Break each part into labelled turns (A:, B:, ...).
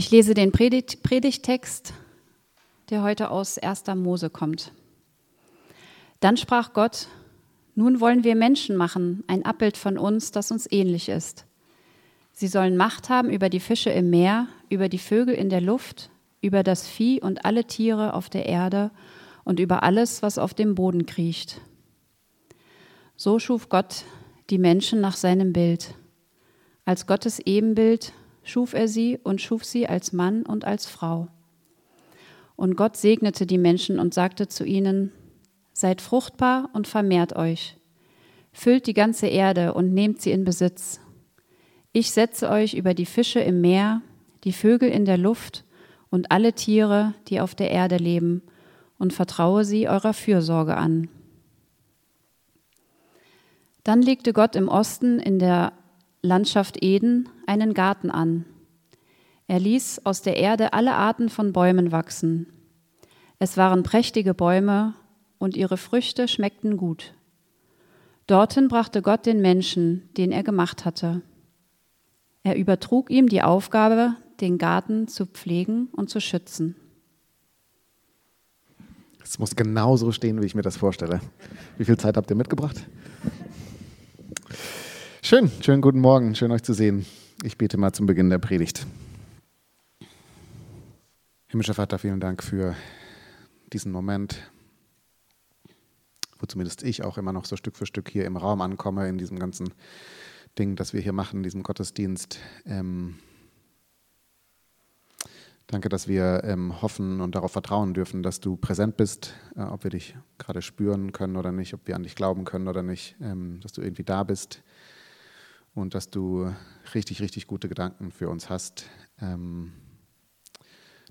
A: Ich lese den Predigt Predigtext, der heute aus 1. Mose kommt. Dann sprach Gott, nun wollen wir Menschen machen, ein Abbild von uns, das uns ähnlich ist. Sie sollen Macht haben über die Fische im Meer, über die Vögel in der Luft, über das Vieh und alle Tiere auf der Erde und über alles, was auf dem Boden kriecht. So schuf Gott die Menschen nach seinem Bild. Als Gottes Ebenbild schuf er sie und schuf sie als Mann und als Frau. Und Gott segnete die Menschen und sagte zu ihnen, Seid fruchtbar und vermehrt euch, füllt die ganze Erde und nehmt sie in Besitz. Ich setze euch über die Fische im Meer, die Vögel in der Luft und alle Tiere, die auf der Erde leben, und vertraue sie eurer Fürsorge an. Dann legte Gott im Osten in der Landschaft Eden einen Garten an. Er ließ aus der Erde alle Arten von Bäumen wachsen. Es waren prächtige Bäume und ihre Früchte schmeckten gut. Dorthin brachte Gott den Menschen, den er gemacht hatte. Er übertrug ihm die Aufgabe, den Garten zu pflegen und zu schützen.
B: Es muss genau so stehen, wie ich mir das vorstelle. Wie viel Zeit habt ihr mitgebracht? Schön, schönen guten Morgen, schön euch zu sehen. Ich bete mal zum Beginn der Predigt. Himmlischer Vater, vielen Dank für diesen Moment, wo zumindest ich auch immer noch so Stück für Stück hier im Raum ankomme, in diesem ganzen Ding, das wir hier machen, in diesem Gottesdienst. Ähm, danke, dass wir ähm, hoffen und darauf vertrauen dürfen, dass du präsent bist, äh, ob wir dich gerade spüren können oder nicht, ob wir an dich glauben können oder nicht, ähm, dass du irgendwie da bist und dass du richtig, richtig gute Gedanken für uns hast. Ähm,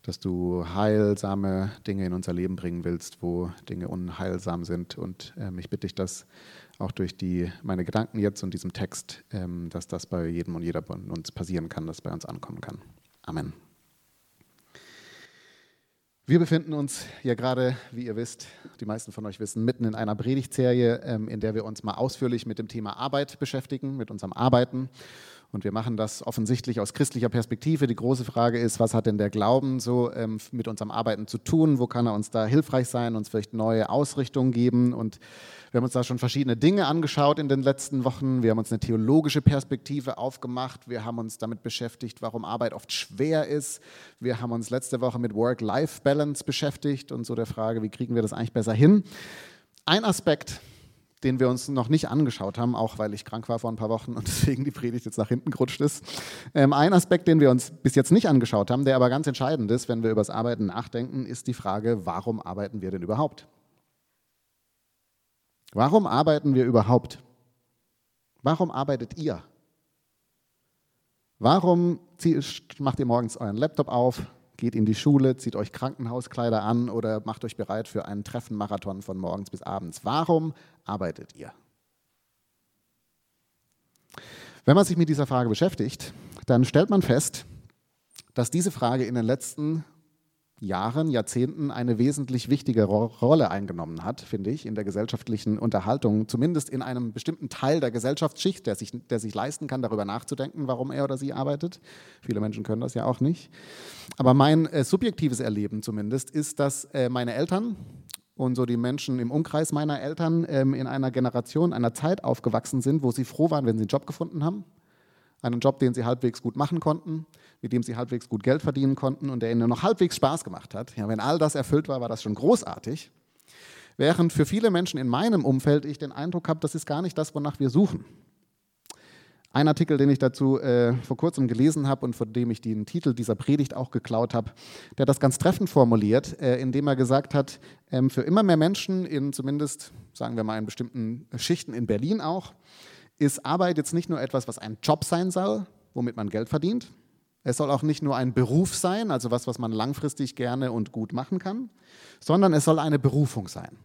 B: dass du heilsame Dinge in unser Leben bringen willst, wo Dinge unheilsam sind. Und ähm, ich bitte dich, dass auch durch die, meine Gedanken jetzt und diesem Text, ähm, dass das bei jedem und jeder von uns passieren kann, dass bei uns ankommen kann. Amen. Wir befinden uns ja gerade, wie ihr wisst, die meisten von euch wissen, mitten in einer Predigtserie, ähm, in der wir uns mal ausführlich mit dem Thema Arbeit beschäftigen, mit unserem Arbeiten. Und wir machen das offensichtlich aus christlicher Perspektive. Die große Frage ist, was hat denn der Glauben so ähm, mit unserem Arbeiten zu tun? Wo kann er uns da hilfreich sein, uns vielleicht neue Ausrichtungen geben? Und wir haben uns da schon verschiedene Dinge angeschaut in den letzten Wochen. Wir haben uns eine theologische Perspektive aufgemacht. Wir haben uns damit beschäftigt, warum Arbeit oft schwer ist. Wir haben uns letzte Woche mit Work-Life-Balance beschäftigt und so der Frage, wie kriegen wir das eigentlich besser hin? Ein Aspekt, den wir uns noch nicht angeschaut haben, auch weil ich krank war vor ein paar Wochen und deswegen die Predigt jetzt nach hinten gerutscht ist. Ähm, ein Aspekt, den wir uns bis jetzt nicht angeschaut haben, der aber ganz entscheidend ist, wenn wir über das Arbeiten nachdenken, ist die Frage, warum arbeiten wir denn überhaupt? Warum arbeiten wir überhaupt? Warum arbeitet ihr? Warum macht ihr morgens euren Laptop auf, geht in die Schule, zieht euch Krankenhauskleider an oder macht euch bereit für einen Treffenmarathon von morgens bis abends. Warum arbeitet ihr? Wenn man sich mit dieser Frage beschäftigt, dann stellt man fest, dass diese Frage in den letzten Jahren, Jahrzehnten eine wesentlich wichtige Rolle eingenommen hat, finde ich, in der gesellschaftlichen Unterhaltung, zumindest in einem bestimmten Teil der Gesellschaftsschicht, der sich, der sich leisten kann, darüber nachzudenken, warum er oder sie arbeitet. Viele Menschen können das ja auch nicht. Aber mein äh, subjektives Erleben zumindest ist, dass äh, meine Eltern und so die Menschen im Umkreis meiner Eltern ähm, in einer Generation, einer Zeit aufgewachsen sind, wo sie froh waren, wenn sie einen Job gefunden haben einen Job, den sie halbwegs gut machen konnten, mit dem sie halbwegs gut Geld verdienen konnten und der ihnen noch halbwegs Spaß gemacht hat. Ja, wenn all das erfüllt war, war das schon großartig. Während für viele Menschen in meinem Umfeld ich den Eindruck habe, das ist gar nicht das, wonach wir suchen. Ein Artikel, den ich dazu äh, vor kurzem gelesen habe und von dem ich den Titel dieser Predigt auch geklaut habe, der das ganz treffend formuliert, äh, indem er gesagt hat, ähm, für immer mehr Menschen in zumindest, sagen wir mal, in bestimmten Schichten in Berlin auch, ist Arbeit jetzt nicht nur etwas, was ein Job sein soll, womit man Geld verdient. Es soll auch nicht nur ein Beruf sein, also was, was man langfristig gerne und gut machen kann, sondern es soll eine Berufung sein.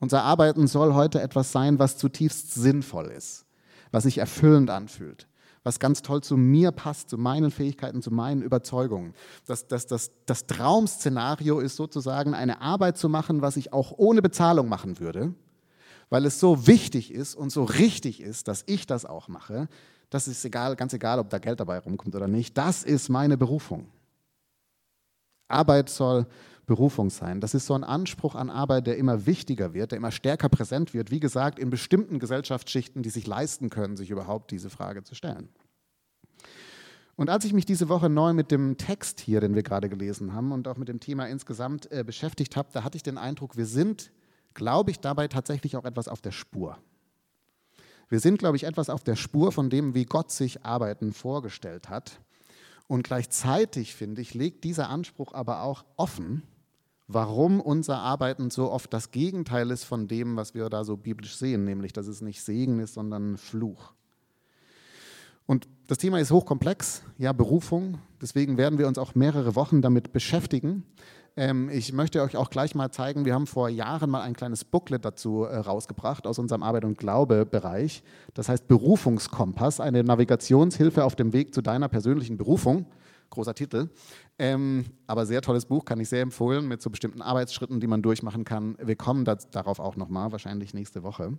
B: Unser Arbeiten soll heute etwas sein, was zutiefst sinnvoll ist, was sich erfüllend anfühlt, was ganz toll zu mir passt, zu meinen Fähigkeiten, zu meinen Überzeugungen. Das, das, das, das Traum-Szenario ist sozusagen eine Arbeit zu machen, was ich auch ohne Bezahlung machen würde, weil es so wichtig ist und so richtig ist, dass ich das auch mache, Das ist egal, ganz egal, ob da Geld dabei rumkommt oder nicht. Das ist meine Berufung. Arbeit soll Berufung sein. Das ist so ein Anspruch an Arbeit, der immer wichtiger wird, der immer stärker präsent wird. Wie gesagt, in bestimmten Gesellschaftsschichten, die sich leisten können, sich überhaupt diese Frage zu stellen. Und als ich mich diese Woche neu mit dem Text hier, den wir gerade gelesen haben, und auch mit dem Thema insgesamt äh, beschäftigt habe, da hatte ich den Eindruck, wir sind, glaube ich, dabei tatsächlich auch etwas auf der Spur. Wir sind, glaube ich, etwas auf der Spur von dem, wie Gott sich Arbeiten vorgestellt hat. Und gleichzeitig, finde ich, legt dieser Anspruch aber auch offen, warum unser Arbeiten so oft das Gegenteil ist von dem, was wir da so biblisch sehen, nämlich dass es nicht Segen ist, sondern Fluch. Und das Thema ist hochkomplex, ja, Berufung. Deswegen werden wir uns auch mehrere Wochen damit beschäftigen. Ähm, ich möchte euch auch gleich mal zeigen, wir haben vor Jahren mal ein kleines Booklet dazu äh, rausgebracht aus unserem Arbeit- und Glaube-Bereich. Das heißt Berufungskompass, eine Navigationshilfe auf dem Weg zu deiner persönlichen Berufung. Großer Titel. Ähm, aber sehr tolles Buch, kann ich sehr empfehlen, mit so bestimmten Arbeitsschritten, die man durchmachen kann. Wir kommen da, darauf auch nochmal, wahrscheinlich nächste Woche.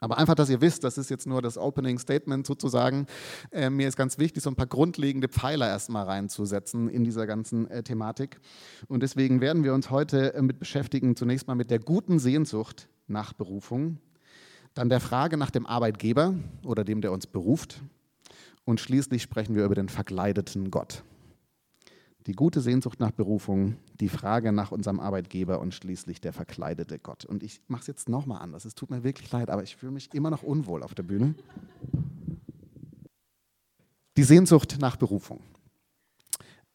B: Aber einfach, dass ihr wisst, das ist jetzt nur das Opening Statement sozusagen. Äh, mir ist ganz wichtig, so ein paar grundlegende Pfeiler erstmal reinzusetzen in dieser ganzen äh, Thematik. Und deswegen werden wir uns heute äh, mit beschäftigen, zunächst mal mit der guten Sehnsucht nach Berufung, dann der Frage nach dem Arbeitgeber oder dem, der uns beruft. Und schließlich sprechen wir über den verkleideten Gott die gute Sehnsucht nach Berufung, die Frage nach unserem Arbeitgeber und schließlich der verkleidete Gott. Und ich mache es jetzt nochmal anders. Es tut mir wirklich leid, aber ich fühle mich immer noch unwohl auf der Bühne. Die Sehnsucht nach Berufung.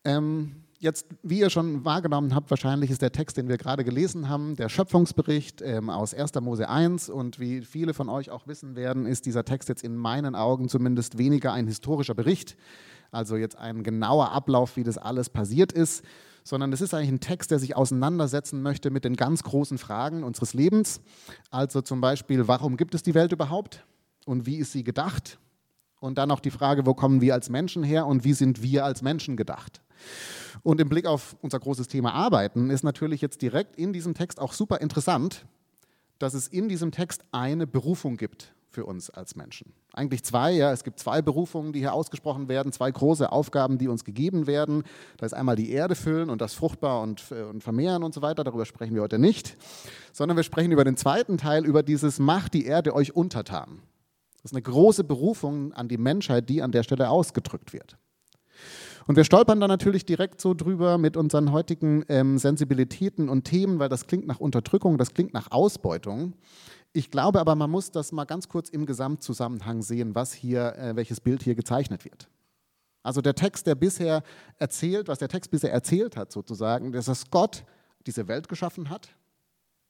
B: Ähm, jetzt, wie ihr schon wahrgenommen habt, wahrscheinlich ist der Text, den wir gerade gelesen haben, der Schöpfungsbericht ähm, aus 1. Mose 1. Und wie viele von euch auch wissen werden, ist dieser Text jetzt in meinen Augen zumindest weniger ein historischer Bericht, also jetzt ein genauer Ablauf, wie das alles passiert ist, sondern es ist eigentlich ein Text, der sich auseinandersetzen möchte mit den ganz großen Fragen unseres Lebens. Also zum Beispiel, warum gibt es die Welt überhaupt und wie ist sie gedacht? Und dann noch die Frage, wo kommen wir als Menschen her und wie sind wir als Menschen gedacht? Und im Blick auf unser großes Thema Arbeiten ist natürlich jetzt direkt in diesem Text auch super interessant, dass es in diesem Text eine Berufung gibt für uns als Menschen. Eigentlich zwei, ja. Es gibt zwei Berufungen, die hier ausgesprochen werden, zwei große Aufgaben, die uns gegeben werden. Da ist einmal die Erde füllen und das fruchtbar und, äh, und vermehren und so weiter. Darüber sprechen wir heute nicht, sondern wir sprechen über den zweiten Teil, über dieses Macht die Erde euch untertan. Das ist eine große Berufung an die Menschheit, die an der Stelle ausgedrückt wird. Und wir stolpern da natürlich direkt so drüber mit unseren heutigen ähm, Sensibilitäten und Themen, weil das klingt nach Unterdrückung, das klingt nach Ausbeutung. Ich glaube aber, man muss das mal ganz kurz im Gesamtzusammenhang sehen, was hier, äh, welches Bild hier gezeichnet wird. Also der Text, der bisher erzählt, was der Text bisher erzählt hat, sozusagen, dass Gott diese Welt geschaffen hat.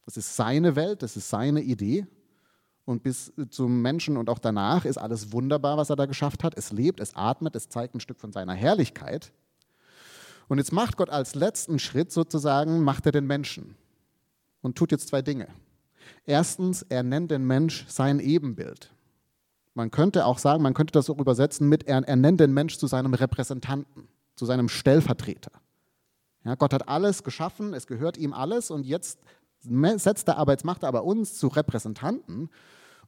B: Das ist seine Welt, das ist seine Idee. Und bis zum Menschen und auch danach ist alles wunderbar, was er da geschafft hat. Es lebt, es atmet, es zeigt ein Stück von seiner Herrlichkeit. Und jetzt macht Gott als letzten Schritt sozusagen, macht er den Menschen und tut jetzt zwei Dinge. Erstens, er nennt den Mensch sein Ebenbild. Man könnte auch sagen, man könnte das auch übersetzen mit, er, er nennt den Mensch zu seinem Repräsentanten, zu seinem Stellvertreter. Ja, Gott hat alles geschaffen, es gehört ihm alles und jetzt setzt er aber, jetzt macht er aber uns zu Repräsentanten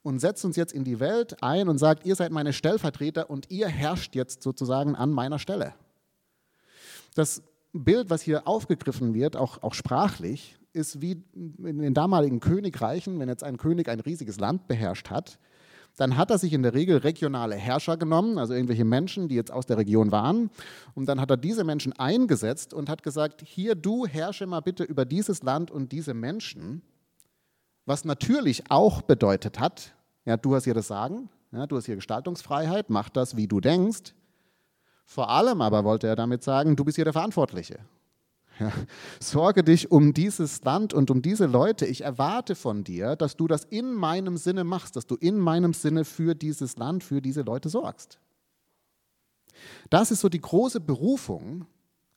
B: und setzt uns jetzt in die Welt ein und sagt, ihr seid meine Stellvertreter und ihr herrscht jetzt sozusagen an meiner Stelle. Das Bild, was hier aufgegriffen wird, auch, auch sprachlich, ist wie in den damaligen Königreichen, wenn jetzt ein König ein riesiges Land beherrscht hat, dann hat er sich in der Regel regionale Herrscher genommen, also irgendwelche Menschen, die jetzt aus der Region waren. Und dann hat er diese Menschen eingesetzt und hat gesagt, hier du herrsche mal bitte über dieses Land und diese Menschen. Was natürlich auch bedeutet hat, ja, du hast hier das Sagen, ja, du hast hier Gestaltungsfreiheit, mach das, wie du denkst. Vor allem aber wollte er damit sagen, du bist hier der Verantwortliche. Ja, sorge dich um dieses Land und um diese Leute. Ich erwarte von dir, dass du das in meinem Sinne machst, dass du in meinem Sinne für dieses Land, für diese Leute sorgst. Das ist so die große Berufung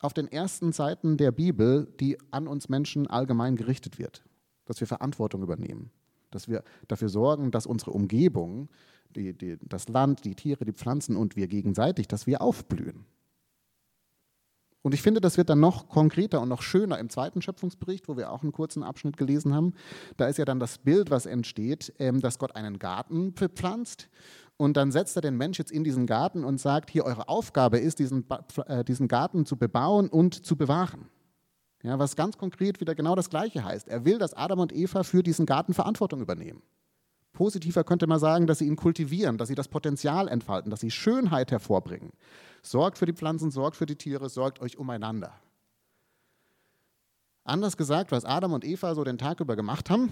B: auf den ersten Seiten der Bibel, die an uns Menschen allgemein gerichtet wird. Dass wir Verantwortung übernehmen, dass wir dafür sorgen, dass unsere Umgebung, die, die, das Land, die Tiere, die Pflanzen und wir gegenseitig, dass wir aufblühen. Und ich finde, das wird dann noch konkreter und noch schöner im zweiten Schöpfungsbericht, wo wir auch einen kurzen Abschnitt gelesen haben. Da ist ja dann das Bild, was entsteht, ähm, dass Gott einen Garten bepflanzt Und dann setzt er den Mensch jetzt in diesen Garten und sagt, hier eure Aufgabe ist, diesen, äh, diesen Garten zu bebauen und zu bewahren. Ja, was ganz konkret wieder genau das Gleiche heißt. Er will, dass Adam und Eva für diesen Garten Verantwortung übernehmen. Positiver könnte man sagen, dass sie ihn kultivieren, dass sie das Potenzial entfalten, dass sie Schönheit hervorbringen. Sorgt für die Pflanzen, sorgt für die Tiere, sorgt euch umeinander. Anders gesagt, was Adam und Eva so den Tag über gemacht haben,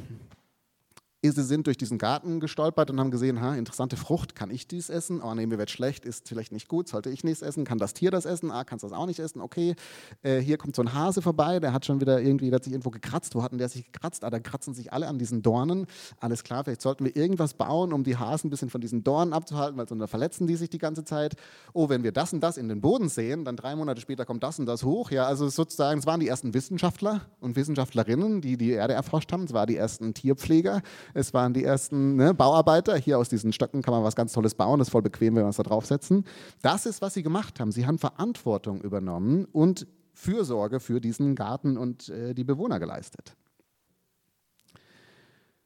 B: Sie sind durch diesen Garten gestolpert und haben gesehen, ha, interessante Frucht, kann ich dies essen? Oh nee, mir wird schlecht, ist vielleicht nicht gut, sollte ich nichts essen? Kann das Tier das essen? Ah, kannst das auch nicht essen? Okay, äh, hier kommt so ein Hase vorbei, der hat schon wieder irgendwie, der hat sich irgendwo gekratzt. Wo hat denn der sich gekratzt? Ah, da kratzen sich alle an diesen Dornen. Alles klar, vielleicht sollten wir irgendwas bauen, um die Hasen ein bisschen von diesen Dornen abzuhalten, weil sonst verletzen die sich die ganze Zeit. Oh, wenn wir das und das in den Boden sehen, dann drei Monate später kommt das und das hoch. Ja, also sozusagen, es waren die ersten Wissenschaftler und Wissenschaftlerinnen, die die Erde erforscht haben. Es waren die ersten Tierpfleger. Es waren die ersten ne, Bauarbeiter. Hier aus diesen Stöcken kann man was ganz Tolles bauen. Das ist voll bequem, wenn wir es da draufsetzen. Das ist, was sie gemacht haben. Sie haben Verantwortung übernommen und Fürsorge für diesen Garten und äh, die Bewohner geleistet.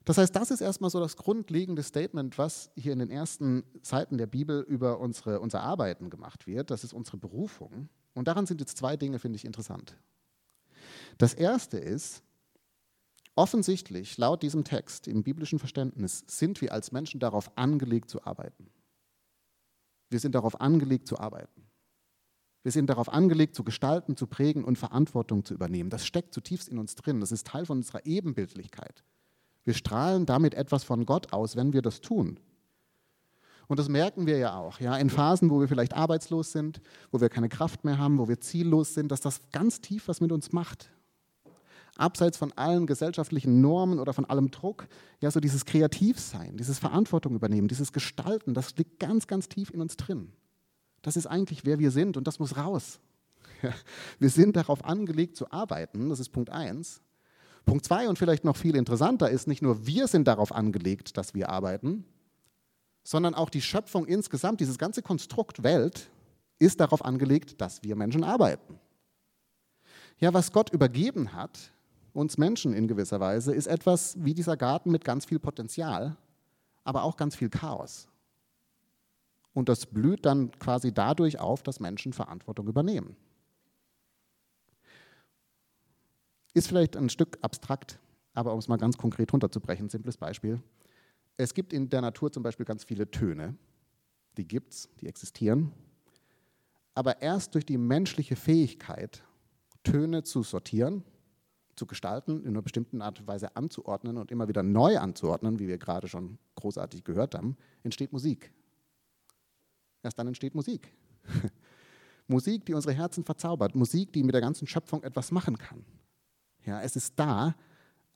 B: Das heißt, das ist erstmal so das grundlegende Statement, was hier in den ersten Seiten der Bibel über unsere, unser Arbeiten gemacht wird. Das ist unsere Berufung. Und daran sind jetzt zwei Dinge, finde ich, interessant. Das erste ist, Offensichtlich, laut diesem Text im biblischen Verständnis, sind wir als Menschen darauf angelegt zu arbeiten. Wir sind darauf angelegt zu arbeiten. Wir sind darauf angelegt zu gestalten, zu prägen und Verantwortung zu übernehmen. Das steckt zutiefst in uns drin. Das ist Teil von unserer Ebenbildlichkeit. Wir strahlen damit etwas von Gott aus, wenn wir das tun. Und das merken wir ja auch, ja, in Phasen, wo wir vielleicht arbeitslos sind, wo wir keine Kraft mehr haben, wo wir ziellos sind, dass das ganz tief was mit uns macht abseits von allen gesellschaftlichen Normen oder von allem Druck, ja, so dieses Kreativsein, dieses Verantwortung übernehmen, dieses Gestalten, das liegt ganz, ganz tief in uns drin. Das ist eigentlich, wer wir sind und das muss raus. Wir sind darauf angelegt zu arbeiten, das ist Punkt eins. Punkt zwei und vielleicht noch viel interessanter ist, nicht nur wir sind darauf angelegt, dass wir arbeiten, sondern auch die Schöpfung insgesamt, dieses ganze Konstrukt Welt ist darauf angelegt, dass wir Menschen arbeiten. Ja, was Gott übergeben hat, uns Menschen in gewisser Weise, ist etwas wie dieser Garten mit ganz viel Potenzial, aber auch ganz viel Chaos. Und das blüht dann quasi dadurch auf, dass Menschen Verantwortung übernehmen. Ist vielleicht ein Stück abstrakt, aber um es mal ganz konkret runterzubrechen, simples Beispiel. Es gibt in der Natur zum Beispiel ganz viele Töne. Die gibt es, die existieren. Aber erst durch die menschliche Fähigkeit, Töne zu sortieren, zu gestalten, in einer bestimmten Art und Weise anzuordnen und immer wieder neu anzuordnen, wie wir gerade schon großartig gehört haben, entsteht Musik. Erst dann entsteht Musik. Musik, die unsere Herzen verzaubert, Musik, die mit der ganzen Schöpfung etwas machen kann. Ja, es ist da,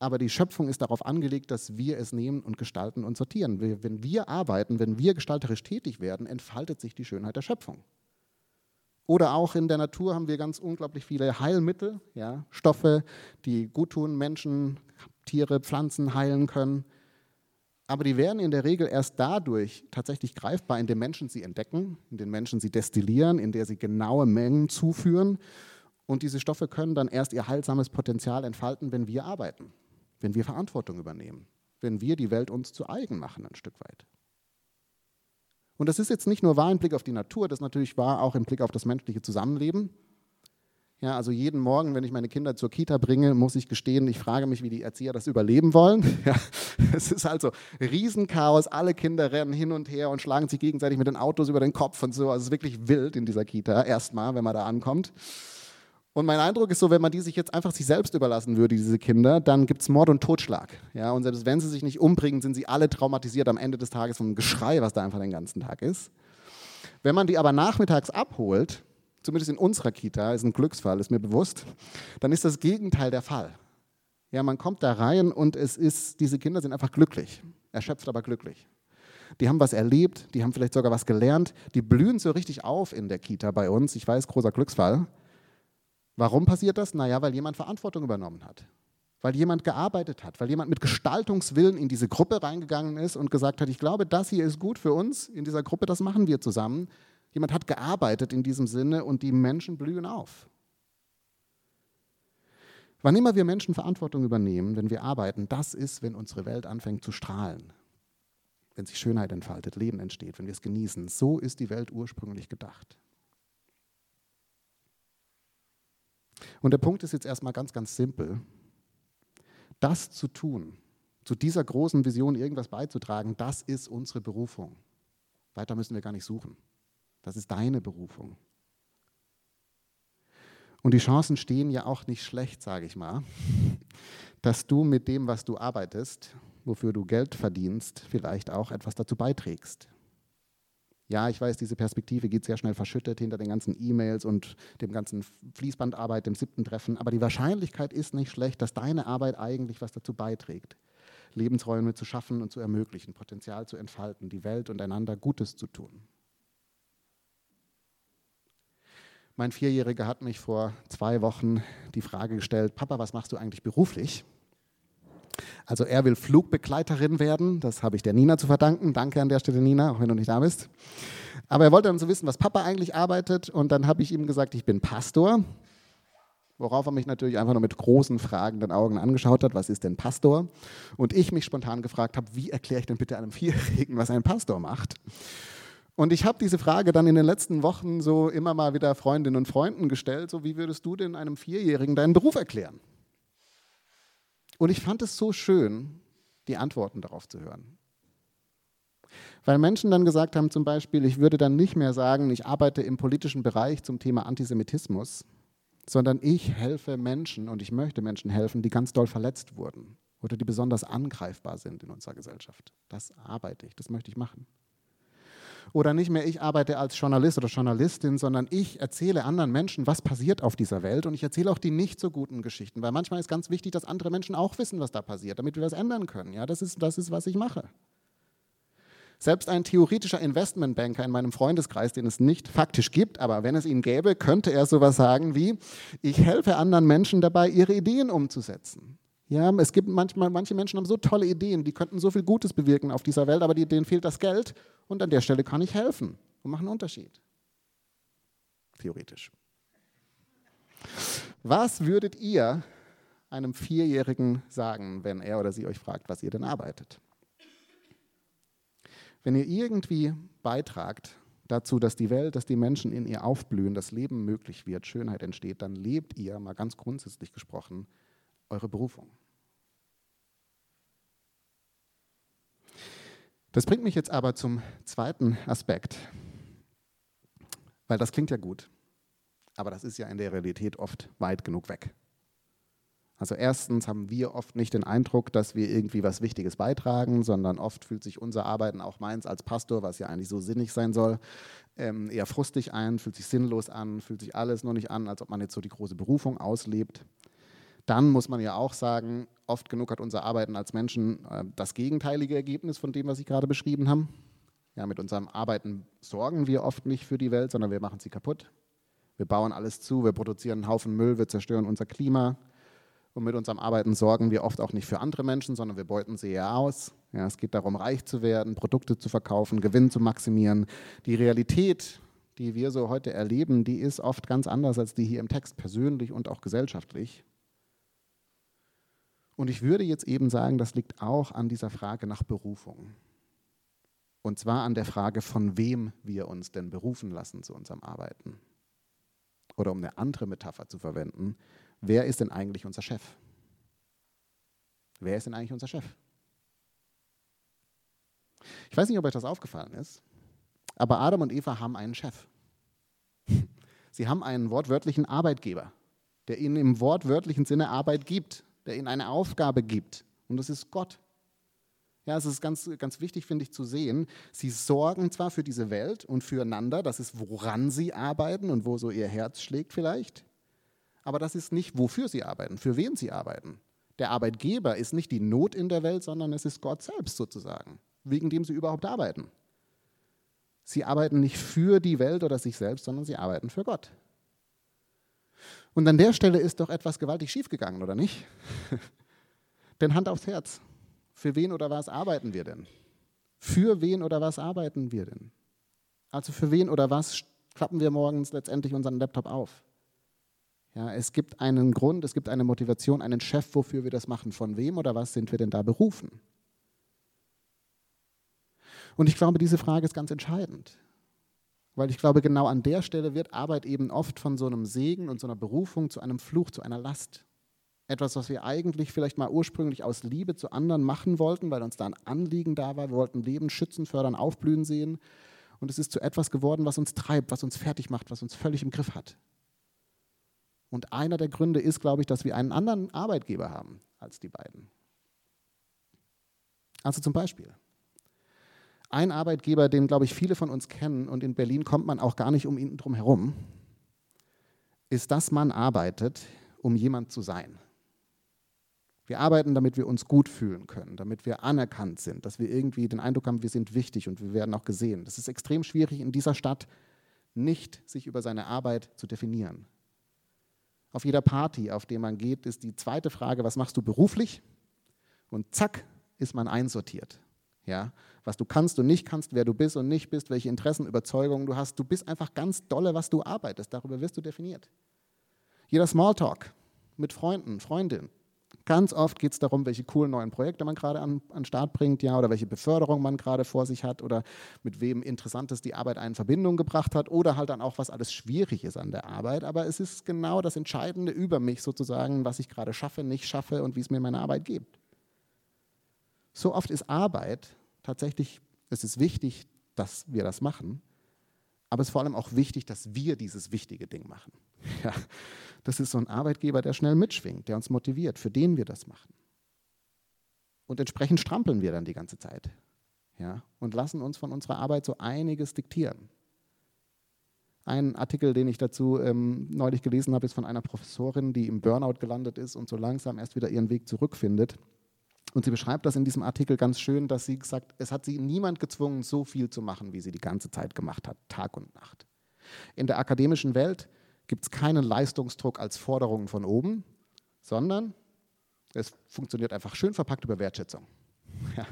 B: aber die Schöpfung ist darauf angelegt, dass wir es nehmen und gestalten und sortieren. Wenn wir arbeiten, wenn wir gestalterisch tätig werden, entfaltet sich die Schönheit der Schöpfung. Oder auch in der Natur haben wir ganz unglaublich viele Heilmittel, ja, Stoffe, die gut tun, Menschen, Tiere, Pflanzen heilen können. Aber die werden in der Regel erst dadurch tatsächlich greifbar, indem Menschen sie entdecken, indem Menschen sie destillieren, indem sie genaue Mengen zuführen. Und diese Stoffe können dann erst ihr heilsames Potenzial entfalten, wenn wir arbeiten, wenn wir Verantwortung übernehmen, wenn wir die Welt uns zu eigen machen ein Stück weit. Und das ist jetzt nicht nur wahr im Blick auf die Natur, das ist natürlich wahr auch im Blick auf das menschliche Zusammenleben. Ja, also jeden Morgen, wenn ich meine Kinder zur Kita bringe, muss ich gestehen, ich frage mich, wie die Erzieher das überleben wollen. Ja, es ist also Riesenchaos, alle Kinder rennen hin und her und schlagen sich gegenseitig mit den Autos über den Kopf und so. Also es ist wirklich wild in dieser Kita, erstmal, wenn man da ankommt. Und mein Eindruck ist so, wenn man die sich jetzt einfach sich selbst überlassen würde, diese Kinder, dann gibt es Mord und Totschlag. Ja, und selbst wenn sie sich nicht umbringen, sind sie alle traumatisiert am Ende des Tages vom Geschrei, was da einfach den ganzen Tag ist. Wenn man die aber nachmittags abholt, zumindest in unserer Kita, ist ein Glücksfall, ist mir bewusst, dann ist das Gegenteil der Fall. Ja, man kommt da rein und es ist, diese Kinder sind einfach glücklich, erschöpft aber glücklich. Die haben was erlebt, die haben vielleicht sogar was gelernt, die blühen so richtig auf in der Kita bei uns. Ich weiß, großer Glücksfall. Warum passiert das? Naja, weil jemand Verantwortung übernommen hat. Weil jemand gearbeitet hat, weil jemand mit Gestaltungswillen in diese Gruppe reingegangen ist und gesagt hat, ich glaube, das hier ist gut für uns in dieser Gruppe, das machen wir zusammen. Jemand hat gearbeitet in diesem Sinne und die Menschen blühen auf. Wann immer wir Menschen Verantwortung übernehmen, wenn wir arbeiten, das ist, wenn unsere Welt anfängt zu strahlen. wenn sich Schönheit entfaltet, Leben entsteht, wenn wir es genießen. So ist die Welt ursprünglich gedacht. Und der Punkt ist jetzt erstmal ganz, ganz simpel. Das zu tun, zu dieser großen Vision irgendwas beizutragen, das ist unsere Berufung. Weiter müssen wir gar nicht suchen. Das ist deine Berufung. Und die Chancen stehen ja auch nicht schlecht, sage ich mal, dass du mit dem, was du arbeitest, wofür du Geld verdienst, vielleicht auch etwas dazu beiträgst. Ja, ich weiß, diese Perspektive geht sehr schnell verschüttet hinter den ganzen E-Mails und dem ganzen Fließbandarbeit, dem siebten Treffen. Aber die Wahrscheinlichkeit ist nicht schlecht, dass deine Arbeit eigentlich was dazu beiträgt. Lebensräume zu schaffen und zu ermöglichen, Potenzial zu entfalten, die Welt und einander Gutes zu tun. Mein Vierjähriger hat mich vor zwei Wochen die Frage gestellt, Papa, was machst du eigentlich beruflich? Also er will Flugbegleiterin werden, das habe ich der Nina zu verdanken. Danke an der Stelle, Nina, auch wenn du nicht da bist. Aber er wollte dann so wissen, was Papa eigentlich arbeitet und dann habe ich ihm gesagt, ich bin Pastor. Worauf er mich natürlich einfach nur mit großen fragenden Augen angeschaut hat, was ist denn Pastor? Und ich mich spontan gefragt habe, wie erkläre ich denn bitte einem Vierjährigen, was ein Pastor macht? Und ich habe diese Frage dann in den letzten Wochen so immer mal wieder Freundinnen und Freunden gestellt, so wie würdest du denn einem Vierjährigen deinen Beruf erklären? Und ich fand es so schön, die Antworten darauf zu hören. Weil Menschen dann gesagt haben, zum Beispiel, ich würde dann nicht mehr sagen, ich arbeite im politischen Bereich zum Thema Antisemitismus, sondern ich helfe Menschen und ich möchte Menschen helfen, die ganz doll verletzt wurden oder die besonders angreifbar sind in unserer Gesellschaft. Das arbeite ich, das möchte ich machen. Oder nicht mehr ich arbeite als Journalist oder Journalistin, sondern ich erzähle anderen Menschen, was passiert auf dieser Welt und ich erzähle auch die nicht so guten Geschichten, weil manchmal ist ganz wichtig, dass andere Menschen auch wissen, was da passiert, damit wir das ändern können. Ja, das ist, das ist was ich mache. Selbst ein theoretischer Investmentbanker in meinem Freundeskreis, den es nicht faktisch gibt, aber wenn es ihn gäbe, könnte er sowas sagen wie, ich helfe anderen Menschen dabei, ihre Ideen umzusetzen. Ja, es gibt manchmal, manche Menschen haben so tolle Ideen, die könnten so viel Gutes bewirken auf dieser Welt, aber denen fehlt das Geld und an der Stelle kann ich helfen und mache einen Unterschied. Theoretisch. Was würdet ihr einem Vierjährigen sagen, wenn er oder sie euch fragt, was ihr denn arbeitet? Wenn ihr irgendwie beitragt dazu, dass die Welt, dass die Menschen in ihr aufblühen, das Leben möglich wird, Schönheit entsteht, dann lebt ihr, mal ganz grundsätzlich gesprochen, eure Berufung. Das bringt mich jetzt aber zum zweiten Aspekt, weil das klingt ja gut, aber das ist ja in der Realität oft weit genug weg. Also erstens haben wir oft nicht den Eindruck, dass wir irgendwie was Wichtiges beitragen, sondern oft fühlt sich unser Arbeiten, auch meins als Pastor, was ja eigentlich so sinnig sein soll, ähm, eher frustig ein, fühlt sich sinnlos an, fühlt sich alles nur nicht an, als ob man jetzt so die große Berufung auslebt. Dann muss man ja auch sagen, oft genug hat unser Arbeiten als Menschen äh, das gegenteilige Ergebnis von dem, was ich gerade beschrieben habe. Ja, mit unserem Arbeiten sorgen wir oft nicht für die Welt, sondern wir machen sie kaputt. Wir bauen alles zu, wir produzieren einen Haufen Müll, wir zerstören unser Klima. Und mit unserem Arbeiten sorgen wir oft auch nicht für andere Menschen, sondern wir beuten sie eher aus. Ja, es geht darum, reich zu werden, Produkte zu verkaufen, Gewinn zu maximieren. Die Realität, die wir so heute erleben, die ist oft ganz anders als die hier im Text, persönlich und auch gesellschaftlich. Und ich würde jetzt eben sagen, das liegt auch an dieser Frage nach Berufung. Und zwar an der Frage, von wem wir uns denn berufen lassen zu unserem Arbeiten. Oder um eine andere Metapher zu verwenden, wer ist denn eigentlich unser Chef? Wer ist denn eigentlich unser Chef? Ich weiß nicht, ob euch das aufgefallen ist, aber Adam und Eva haben einen Chef. Sie haben einen wortwörtlichen Arbeitgeber, der ihnen im wortwörtlichen Sinne Arbeit gibt der ihnen eine Aufgabe gibt. Und das ist Gott. Ja, es ist ganz, ganz wichtig, finde ich, zu sehen. Sie sorgen zwar für diese Welt und füreinander, das ist, woran sie arbeiten und wo so ihr Herz schlägt vielleicht, aber das ist nicht, wofür sie arbeiten, für wen sie arbeiten. Der Arbeitgeber ist nicht die Not in der Welt, sondern es ist Gott selbst sozusagen, wegen dem sie überhaupt arbeiten. Sie arbeiten nicht für die Welt oder sich selbst, sondern sie arbeiten für Gott. Und an der Stelle ist doch etwas gewaltig schiefgegangen, oder nicht? denn Hand aufs Herz. Für wen oder was arbeiten wir denn? Für wen oder was arbeiten wir denn? Also für wen oder was klappen wir morgens letztendlich unseren Laptop auf? Ja, es gibt einen Grund, es gibt eine Motivation, einen Chef, wofür wir das machen. Von wem oder was sind wir denn da berufen? Und ich glaube, diese Frage ist ganz entscheidend. Weil ich glaube, genau an der Stelle wird Arbeit eben oft von so einem Segen und so einer Berufung zu einem Fluch, zu einer Last. Etwas, was wir eigentlich vielleicht mal ursprünglich aus Liebe zu anderen machen wollten, weil uns da ein Anliegen da war. Wir wollten Leben schützen, fördern, aufblühen sehen. Und es ist zu etwas geworden, was uns treibt, was uns fertig macht, was uns völlig im Griff hat. Und einer der Gründe ist, glaube ich, dass wir einen anderen Arbeitgeber haben als die beiden. Also zum Beispiel, ein Arbeitgeber, den, glaube ich, viele von uns kennen und in Berlin kommt man auch gar nicht um ihn drum herum, ist, dass man arbeitet, um jemand zu sein. Wir arbeiten, damit wir uns gut fühlen können, damit wir anerkannt sind, dass wir irgendwie den Eindruck haben, wir sind wichtig und wir werden auch gesehen. Das ist extrem schwierig in dieser Stadt, nicht sich über seine Arbeit zu definieren. Auf jeder Party, auf der man geht, ist die zweite Frage, was machst du beruflich? Und zack, ist man einsortiert. Ja, was du kannst und nicht kannst, wer du bist und nicht bist, welche Interessen, Überzeugungen du hast. Du bist einfach ganz dolle, was du arbeitest. Darüber wirst du definiert. Jeder Smalltalk mit Freunden, Freundinnen. Ganz oft geht es darum, welche coolen neuen Projekte man gerade an, an Start bringt, ja, oder welche Beförderung man gerade vor sich hat oder mit wem Interessantes die Arbeit in Verbindung gebracht hat oder halt dann auch, was alles schwierig ist an der Arbeit. Aber es ist genau das Entscheidende über mich sozusagen, was ich gerade schaffe, nicht schaffe und wie es mir meine Arbeit gibt. So oft ist Arbeit tatsächlich, es ist wichtig, dass wir das machen, aber es ist vor allem auch wichtig, dass wir dieses wichtige Ding machen. Ja, das ist so ein Arbeitgeber, der schnell mitschwingt, der uns motiviert, für den wir das machen. Und entsprechend strampeln wir dann die ganze Zeit. Ja, und lassen uns von unserer Arbeit so einiges diktieren. Ein Artikel, den ich dazu ähm, neulich gelesen habe, ist von einer Professorin, die im Burnout gelandet ist und so langsam erst wieder ihren Weg zurückfindet und sie beschreibt das in diesem Artikel ganz schön, dass sie sagt, es hat sie niemand gezwungen, so viel zu machen, wie sie die ganze Zeit gemacht hat, Tag und Nacht. In der akademischen Welt gibt es keinen Leistungsdruck als Forderung von oben, sondern es funktioniert einfach schön verpackt über Wertschätzung. Ja.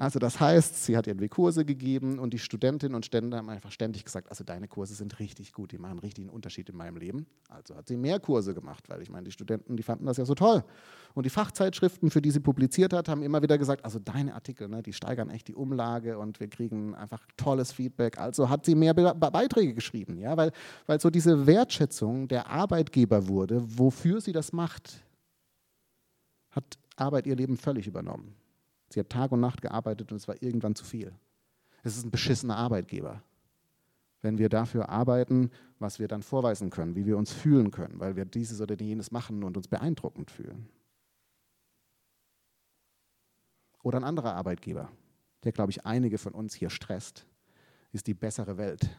B: Also das heißt, sie hat irgendwie Kurse gegeben und die Studentinnen und Studenten haben einfach ständig gesagt, also deine Kurse sind richtig gut, die machen richtig einen Unterschied in meinem Leben. Also hat sie mehr Kurse gemacht, weil ich meine, die Studenten, die fanden das ja so toll. Und die Fachzeitschriften, für die sie publiziert hat, haben immer wieder gesagt, also deine Artikel, ne, die steigern echt die Umlage und wir kriegen einfach tolles Feedback. Also hat sie mehr Be Beiträge geschrieben, ja, weil, weil so diese Wertschätzung der Arbeitgeber wurde, wofür sie das macht, hat Arbeit ihr Leben völlig übernommen. Sie hat Tag und Nacht gearbeitet und es war irgendwann zu viel. Es ist ein beschissener Arbeitgeber. Wenn wir dafür arbeiten, was wir dann vorweisen können, wie wir uns fühlen können, weil wir dieses oder jenes machen und uns beeindruckend fühlen. Oder ein anderer Arbeitgeber, der, glaube ich, einige von uns hier stresst, ist die bessere Welt.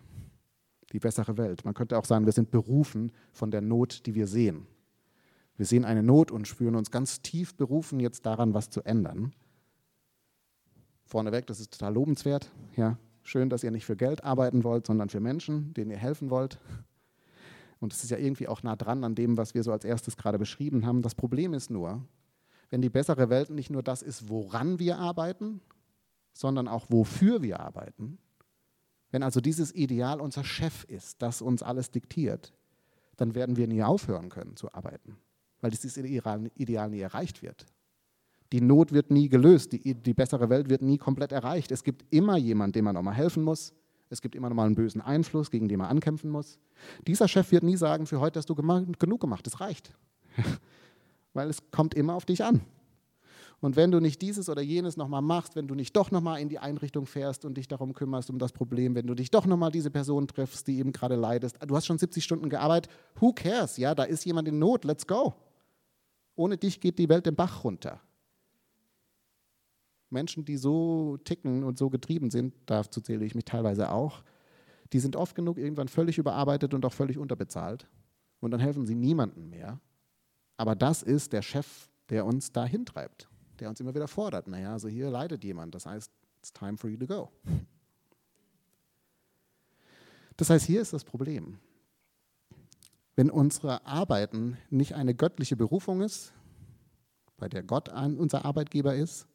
B: Die bessere Welt. Man könnte auch sagen, wir sind berufen von der Not, die wir sehen. Wir sehen eine Not und spüren uns ganz tief berufen, jetzt daran was zu ändern vorneweg, das ist total lobenswert. Ja, schön, dass ihr nicht für Geld arbeiten wollt, sondern für Menschen, denen ihr helfen wollt. Und es ist ja irgendwie auch nah dran an dem, was wir so als erstes gerade beschrieben haben. Das Problem ist nur, wenn die bessere Welt nicht nur das ist, woran wir arbeiten, sondern auch wofür wir arbeiten, wenn also dieses Ideal unser Chef ist, das uns alles diktiert, dann werden wir nie aufhören können zu arbeiten, weil dieses Ideal nie erreicht wird. Die Not wird nie gelöst, die, die bessere Welt wird nie komplett erreicht. Es gibt immer jemanden, dem man nochmal helfen muss. Es gibt immer noch mal einen bösen Einfluss, gegen den man ankämpfen muss. Dieser Chef wird nie sagen, für heute hast du genug gemacht, es reicht. Weil es kommt immer auf dich an. Und wenn du nicht dieses oder jenes nochmal machst, wenn du nicht doch nochmal in die Einrichtung fährst und dich darum kümmerst, um das Problem, wenn du dich doch nochmal diese Person triffst, die eben gerade leidest, du hast schon 70 Stunden gearbeitet, who cares? Ja, da ist jemand in Not, let's go. Ohne dich geht die Welt den Bach runter. Menschen, die so ticken und so getrieben sind, dazu zähle ich mich teilweise auch, die sind oft genug irgendwann völlig überarbeitet und auch völlig unterbezahlt. Und dann helfen sie niemandem mehr. Aber das ist der Chef, der uns da hintreibt, der uns immer wieder fordert. Naja, also hier leidet jemand, das heißt, it's time for you to go. Das heißt, hier ist das Problem. Wenn unsere Arbeiten nicht eine göttliche Berufung ist, bei der Gott unser Arbeitgeber ist,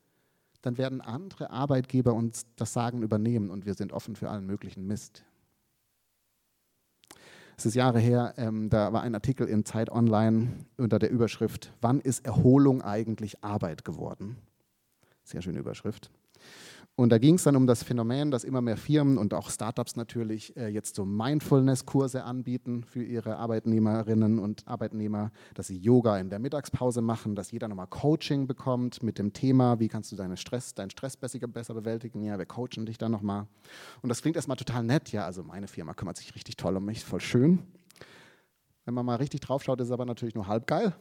B: dann werden andere Arbeitgeber uns das Sagen übernehmen und wir sind offen für allen möglichen Mist. Es ist Jahre her, ähm, da war ein Artikel in Zeit Online unter der Überschrift, wann ist Erholung eigentlich Arbeit geworden? Sehr schöne Überschrift. Und da ging es dann um das Phänomen, dass immer mehr Firmen und auch Startups natürlich äh, jetzt so Mindfulness-Kurse anbieten für ihre Arbeitnehmerinnen und Arbeitnehmer, dass sie Yoga in der Mittagspause machen, dass jeder nochmal Coaching bekommt mit dem Thema, wie kannst du deinen Stress, deinen Stress besser, besser bewältigen. Ja, wir coachen dich dann nochmal. Und das klingt erstmal total nett. Ja, also meine Firma kümmert sich richtig toll um mich, voll schön. Wenn man mal richtig drauf schaut, ist es aber natürlich nur halb geil.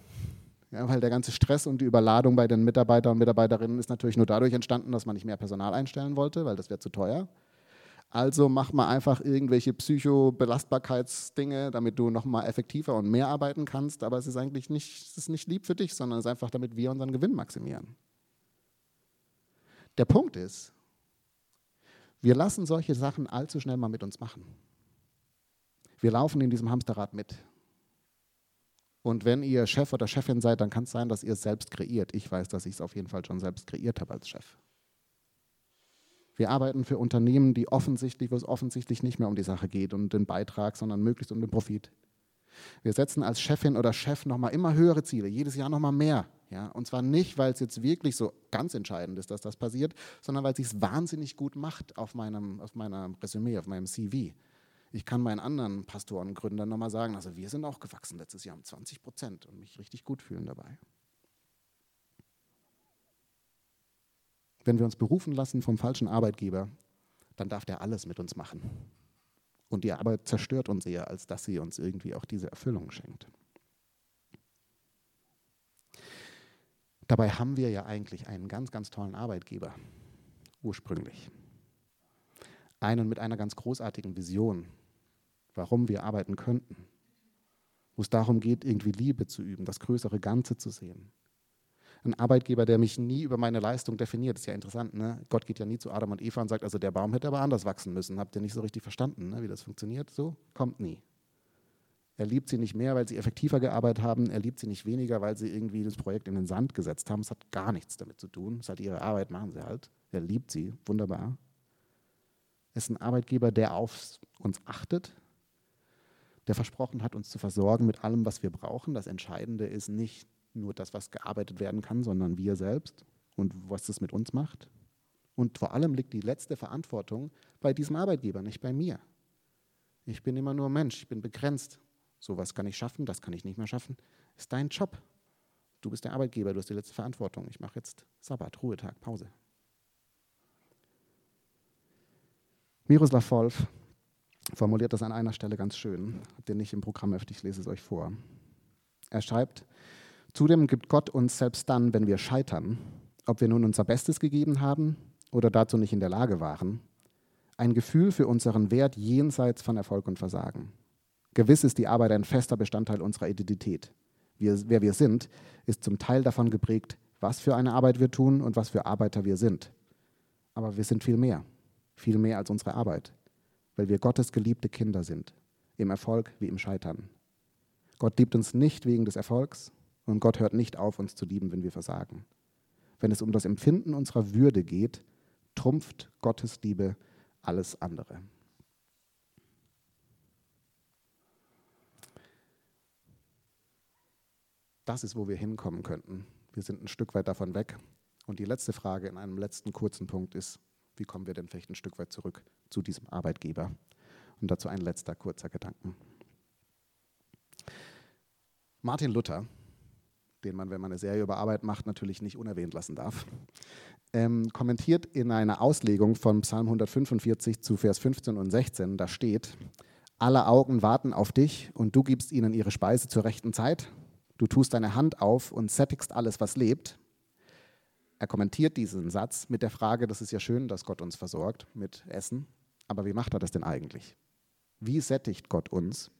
B: Ja, weil der ganze Stress und die Überladung bei den Mitarbeitern und Mitarbeiterinnen ist natürlich nur dadurch entstanden, dass man nicht mehr Personal einstellen wollte, weil das wäre zu teuer. Also mach mal einfach irgendwelche Psychobelastbarkeitsdinge, damit du noch mal effektiver und mehr arbeiten kannst. Aber es ist eigentlich nicht, es ist nicht lieb für dich, sondern es ist einfach, damit wir unseren Gewinn maximieren. Der Punkt ist, wir lassen solche Sachen allzu schnell mal mit uns machen. Wir laufen in diesem Hamsterrad mit. Und wenn ihr Chef oder Chefin seid, dann kann es sein, dass ihr es selbst kreiert. Ich weiß, dass ich es auf jeden Fall schon selbst kreiert habe als Chef. Wir arbeiten für Unternehmen, die offensichtlich, wo es offensichtlich nicht mehr um die Sache geht und den Beitrag, sondern möglichst um den Profit. Wir setzen als Chefin oder Chef nochmal immer höhere Ziele, jedes Jahr nochmal mehr. Ja? Und zwar nicht, weil es jetzt wirklich so ganz entscheidend ist, dass das passiert, sondern weil es sich wahnsinnig gut macht auf meinem, auf meinem Resümee, auf meinem CV. Ich kann meinen anderen Pastorengründern nochmal sagen, also wir sind auch gewachsen letztes Jahr um 20 Prozent und mich richtig gut fühlen dabei. Wenn wir uns berufen lassen vom falschen Arbeitgeber, dann darf der alles mit uns machen. Und die Arbeit zerstört uns eher, als dass sie uns irgendwie auch diese Erfüllung schenkt. Dabei haben wir ja eigentlich einen ganz, ganz tollen Arbeitgeber, ursprünglich. Einen mit einer ganz großartigen Vision, warum wir arbeiten könnten. Wo es darum geht, irgendwie Liebe zu üben, das größere Ganze zu sehen. Ein Arbeitgeber, der mich nie über meine Leistung definiert, ist ja interessant. Ne? Gott geht ja nie zu Adam und Eva und sagt, also der Baum hätte aber anders wachsen müssen. Habt ihr nicht so richtig verstanden, ne? wie das funktioniert? So kommt nie. Er liebt sie nicht mehr, weil sie effektiver gearbeitet haben. Er liebt sie nicht weniger, weil sie irgendwie das Projekt in den Sand gesetzt haben. Es hat gar nichts damit zu tun. Es ist halt ihre Arbeit, machen sie halt. Er liebt sie, wunderbar. Ist ein Arbeitgeber, der auf uns achtet, der versprochen hat, uns zu versorgen mit allem, was wir brauchen. Das Entscheidende ist nicht nur das, was gearbeitet werden kann, sondern wir selbst und was es mit uns macht. Und vor allem liegt die letzte Verantwortung bei diesem Arbeitgeber, nicht bei mir. Ich bin immer nur Mensch, ich bin begrenzt. So was kann ich schaffen, das kann ich nicht mehr schaffen. Ist dein Job. Du bist der Arbeitgeber, du hast die letzte Verantwortung. Ich mache jetzt Sabbat, Ruhetag, Pause. Miroslav Wolf formuliert das an einer Stelle ganz schön. Habt ihr nicht im Programm öfter, ich lese es euch vor. Er schreibt, zudem gibt Gott uns selbst dann, wenn wir scheitern, ob wir nun unser Bestes gegeben haben oder dazu nicht in der Lage waren, ein Gefühl für unseren Wert jenseits von Erfolg und Versagen. Gewiss ist die Arbeit ein fester Bestandteil unserer Identität. Wir, wer wir sind, ist zum Teil davon geprägt, was für eine Arbeit wir tun und was für Arbeiter wir sind. Aber wir sind viel mehr, viel mehr als unsere Arbeit weil wir Gottes geliebte Kinder sind, im Erfolg wie im Scheitern. Gott liebt uns nicht wegen des Erfolgs und Gott hört nicht auf, uns zu lieben, wenn wir versagen. Wenn es um das Empfinden unserer Würde geht, trumpft Gottes Liebe alles andere. Das ist, wo wir hinkommen könnten. Wir sind ein Stück weit davon weg. Und die letzte Frage in einem letzten kurzen Punkt ist, wie kommen wir denn vielleicht ein Stück weit zurück zu diesem Arbeitgeber? Und dazu ein letzter kurzer Gedanken. Martin Luther, den man, wenn man eine Serie über Arbeit macht, natürlich nicht unerwähnt lassen darf, ähm, kommentiert in einer Auslegung von Psalm 145 zu Vers 15 und 16, da steht, alle Augen warten auf dich und du gibst ihnen ihre Speise zur rechten Zeit. Du tust deine Hand auf und sättigst alles, was lebt. Er kommentiert diesen Satz mit der Frage, das ist ja schön, dass Gott uns versorgt mit Essen, aber wie macht er das denn eigentlich? Wie sättigt Gott uns?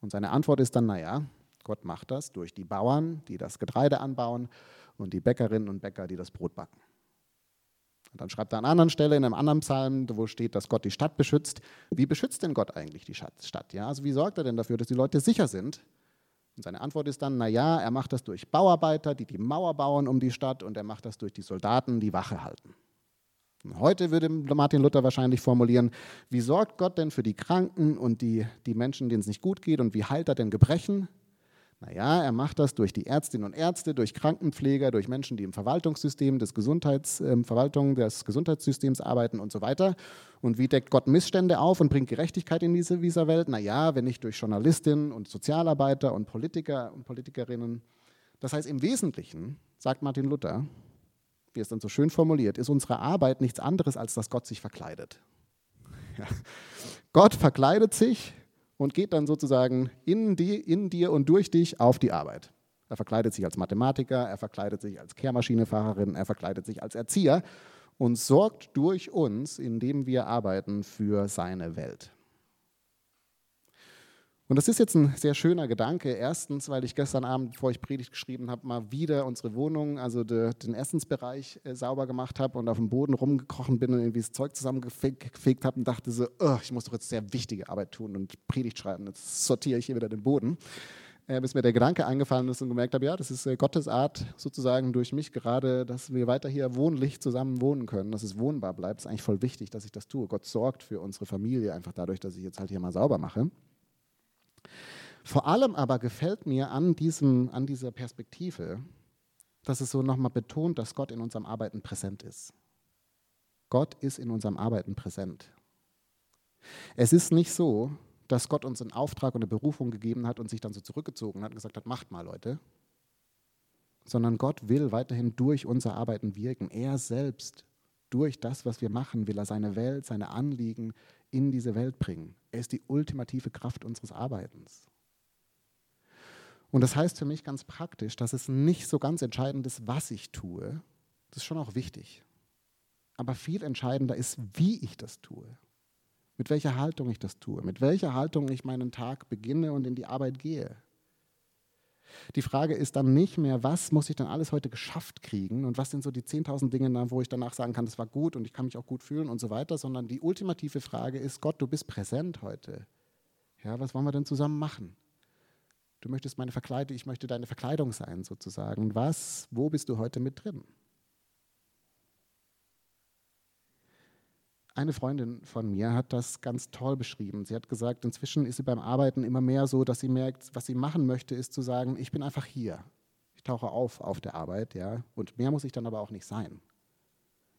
B: Und seine Antwort ist dann, naja, Gott macht das durch die Bauern, die das Getreide anbauen und die Bäckerinnen und Bäcker, die das Brot backen. Und dann schreibt er an einer anderen Stelle in einem anderen Psalm, wo steht, dass Gott die Stadt beschützt. Wie beschützt denn Gott eigentlich die Stadt? Ja, also wie sorgt er denn dafür, dass die Leute sicher sind? Und seine Antwort ist dann, naja, er macht das durch Bauarbeiter, die die Mauer bauen um die Stadt und er macht das durch die Soldaten, die Wache halten. Und heute würde Martin Luther wahrscheinlich formulieren, wie sorgt Gott denn für die Kranken und die, die Menschen, denen es nicht gut geht und wie heilt er denn Gebrechen? Naja, er macht das durch die Ärztinnen und Ärzte, durch Krankenpfleger, durch Menschen, die im Verwaltungssystem des, Gesundheits, äh, Verwaltung des Gesundheitssystems arbeiten und so weiter. Und wie deckt Gott Missstände auf und bringt Gerechtigkeit in diese, dieser Welt? Naja, wenn nicht durch Journalistinnen und Sozialarbeiter und Politiker und Politikerinnen. Das heißt, im Wesentlichen, sagt Martin Luther, wie es dann so schön formuliert, ist unsere Arbeit nichts anderes, als dass Gott sich verkleidet. Ja. Gott verkleidet sich und geht dann sozusagen in, die, in dir und durch dich auf die Arbeit. Er verkleidet sich als Mathematiker, er verkleidet sich als Kehrmaschinefahrerin, er verkleidet sich als Erzieher und sorgt durch uns, indem wir arbeiten, für seine Welt. Und das ist jetzt ein sehr schöner Gedanke. Erstens, weil ich gestern Abend, bevor ich Predigt geschrieben habe, mal wieder unsere Wohnung, also de, den Essensbereich äh, sauber gemacht habe und auf dem Boden rumgekrochen bin und irgendwie das Zeug zusammengefegt habe und dachte so, oh, ich muss doch jetzt sehr wichtige Arbeit tun und Predigt schreiben. Jetzt sortiere ich hier wieder den Boden. Äh, bis mir der Gedanke eingefallen ist und gemerkt habe, ja, das ist äh, Gottes Art sozusagen durch mich gerade, dass wir weiter hier wohnlich zusammen wohnen können, dass es wohnbar bleibt. Das ist eigentlich voll wichtig, dass ich das tue. Gott sorgt für unsere Familie einfach dadurch, dass ich jetzt halt hier mal sauber mache. Vor allem aber gefällt mir an, diesem, an dieser Perspektive, dass es so nochmal betont, dass Gott in unserem Arbeiten präsent ist. Gott ist in unserem Arbeiten präsent. Es ist nicht so, dass Gott uns einen Auftrag und eine Berufung gegeben hat und sich dann so zurückgezogen hat und gesagt hat, macht mal Leute, sondern Gott will weiterhin durch unser Arbeiten wirken. Er selbst, durch das, was wir machen, will er seine Welt, seine Anliegen in diese Welt bringen. Er ist die ultimative Kraft unseres Arbeitens. Und das heißt für mich ganz praktisch, dass es nicht so ganz entscheidend ist, was ich tue. Das ist schon auch wichtig. Aber viel entscheidender ist, wie ich das tue. Mit welcher Haltung ich das tue. Mit welcher Haltung ich meinen Tag beginne und in die Arbeit gehe. Die Frage ist dann nicht mehr, was muss ich dann alles heute geschafft kriegen und was sind so die 10.000 Dinge, wo ich danach sagen kann, das war gut und ich kann mich auch gut fühlen und so weiter, sondern die ultimative Frage ist, Gott, du bist präsent heute. Ja, was wollen wir denn zusammen machen? Du möchtest meine Verkleidung, ich möchte deine Verkleidung sein sozusagen. Was, wo bist du heute mit drin? Eine Freundin von mir hat das ganz toll beschrieben. Sie hat gesagt, inzwischen ist sie beim Arbeiten immer mehr so, dass sie merkt, was sie machen möchte, ist zu sagen, ich bin einfach hier. Ich tauche auf auf der Arbeit, ja, und mehr muss ich dann aber auch nicht sein.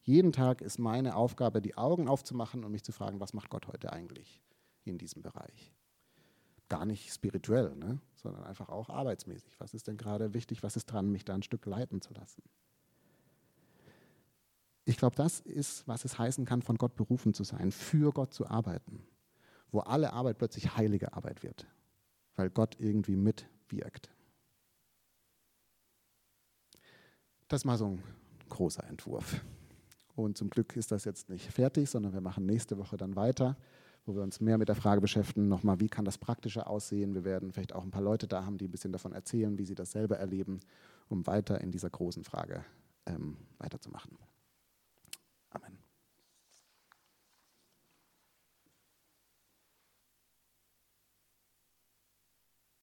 B: Jeden Tag ist meine Aufgabe, die Augen aufzumachen und mich zu fragen, was macht Gott heute eigentlich in diesem Bereich? gar nicht spirituell, ne? sondern einfach auch arbeitsmäßig. Was ist denn gerade wichtig? Was ist dran, mich da ein Stück leiten zu lassen? Ich glaube, das ist, was es heißen kann, von Gott berufen zu sein, für Gott zu arbeiten, wo alle Arbeit plötzlich heilige Arbeit wird, weil Gott irgendwie mitwirkt. Das ist mal so ein großer Entwurf. Und zum Glück ist das jetzt nicht fertig, sondern wir machen nächste Woche dann weiter wo wir uns mehr mit der Frage beschäftigen, nochmal, wie kann das Praktische aussehen. Wir werden vielleicht auch ein paar Leute da haben, die ein bisschen davon erzählen, wie sie das selber erleben, um weiter in dieser großen Frage ähm, weiterzumachen.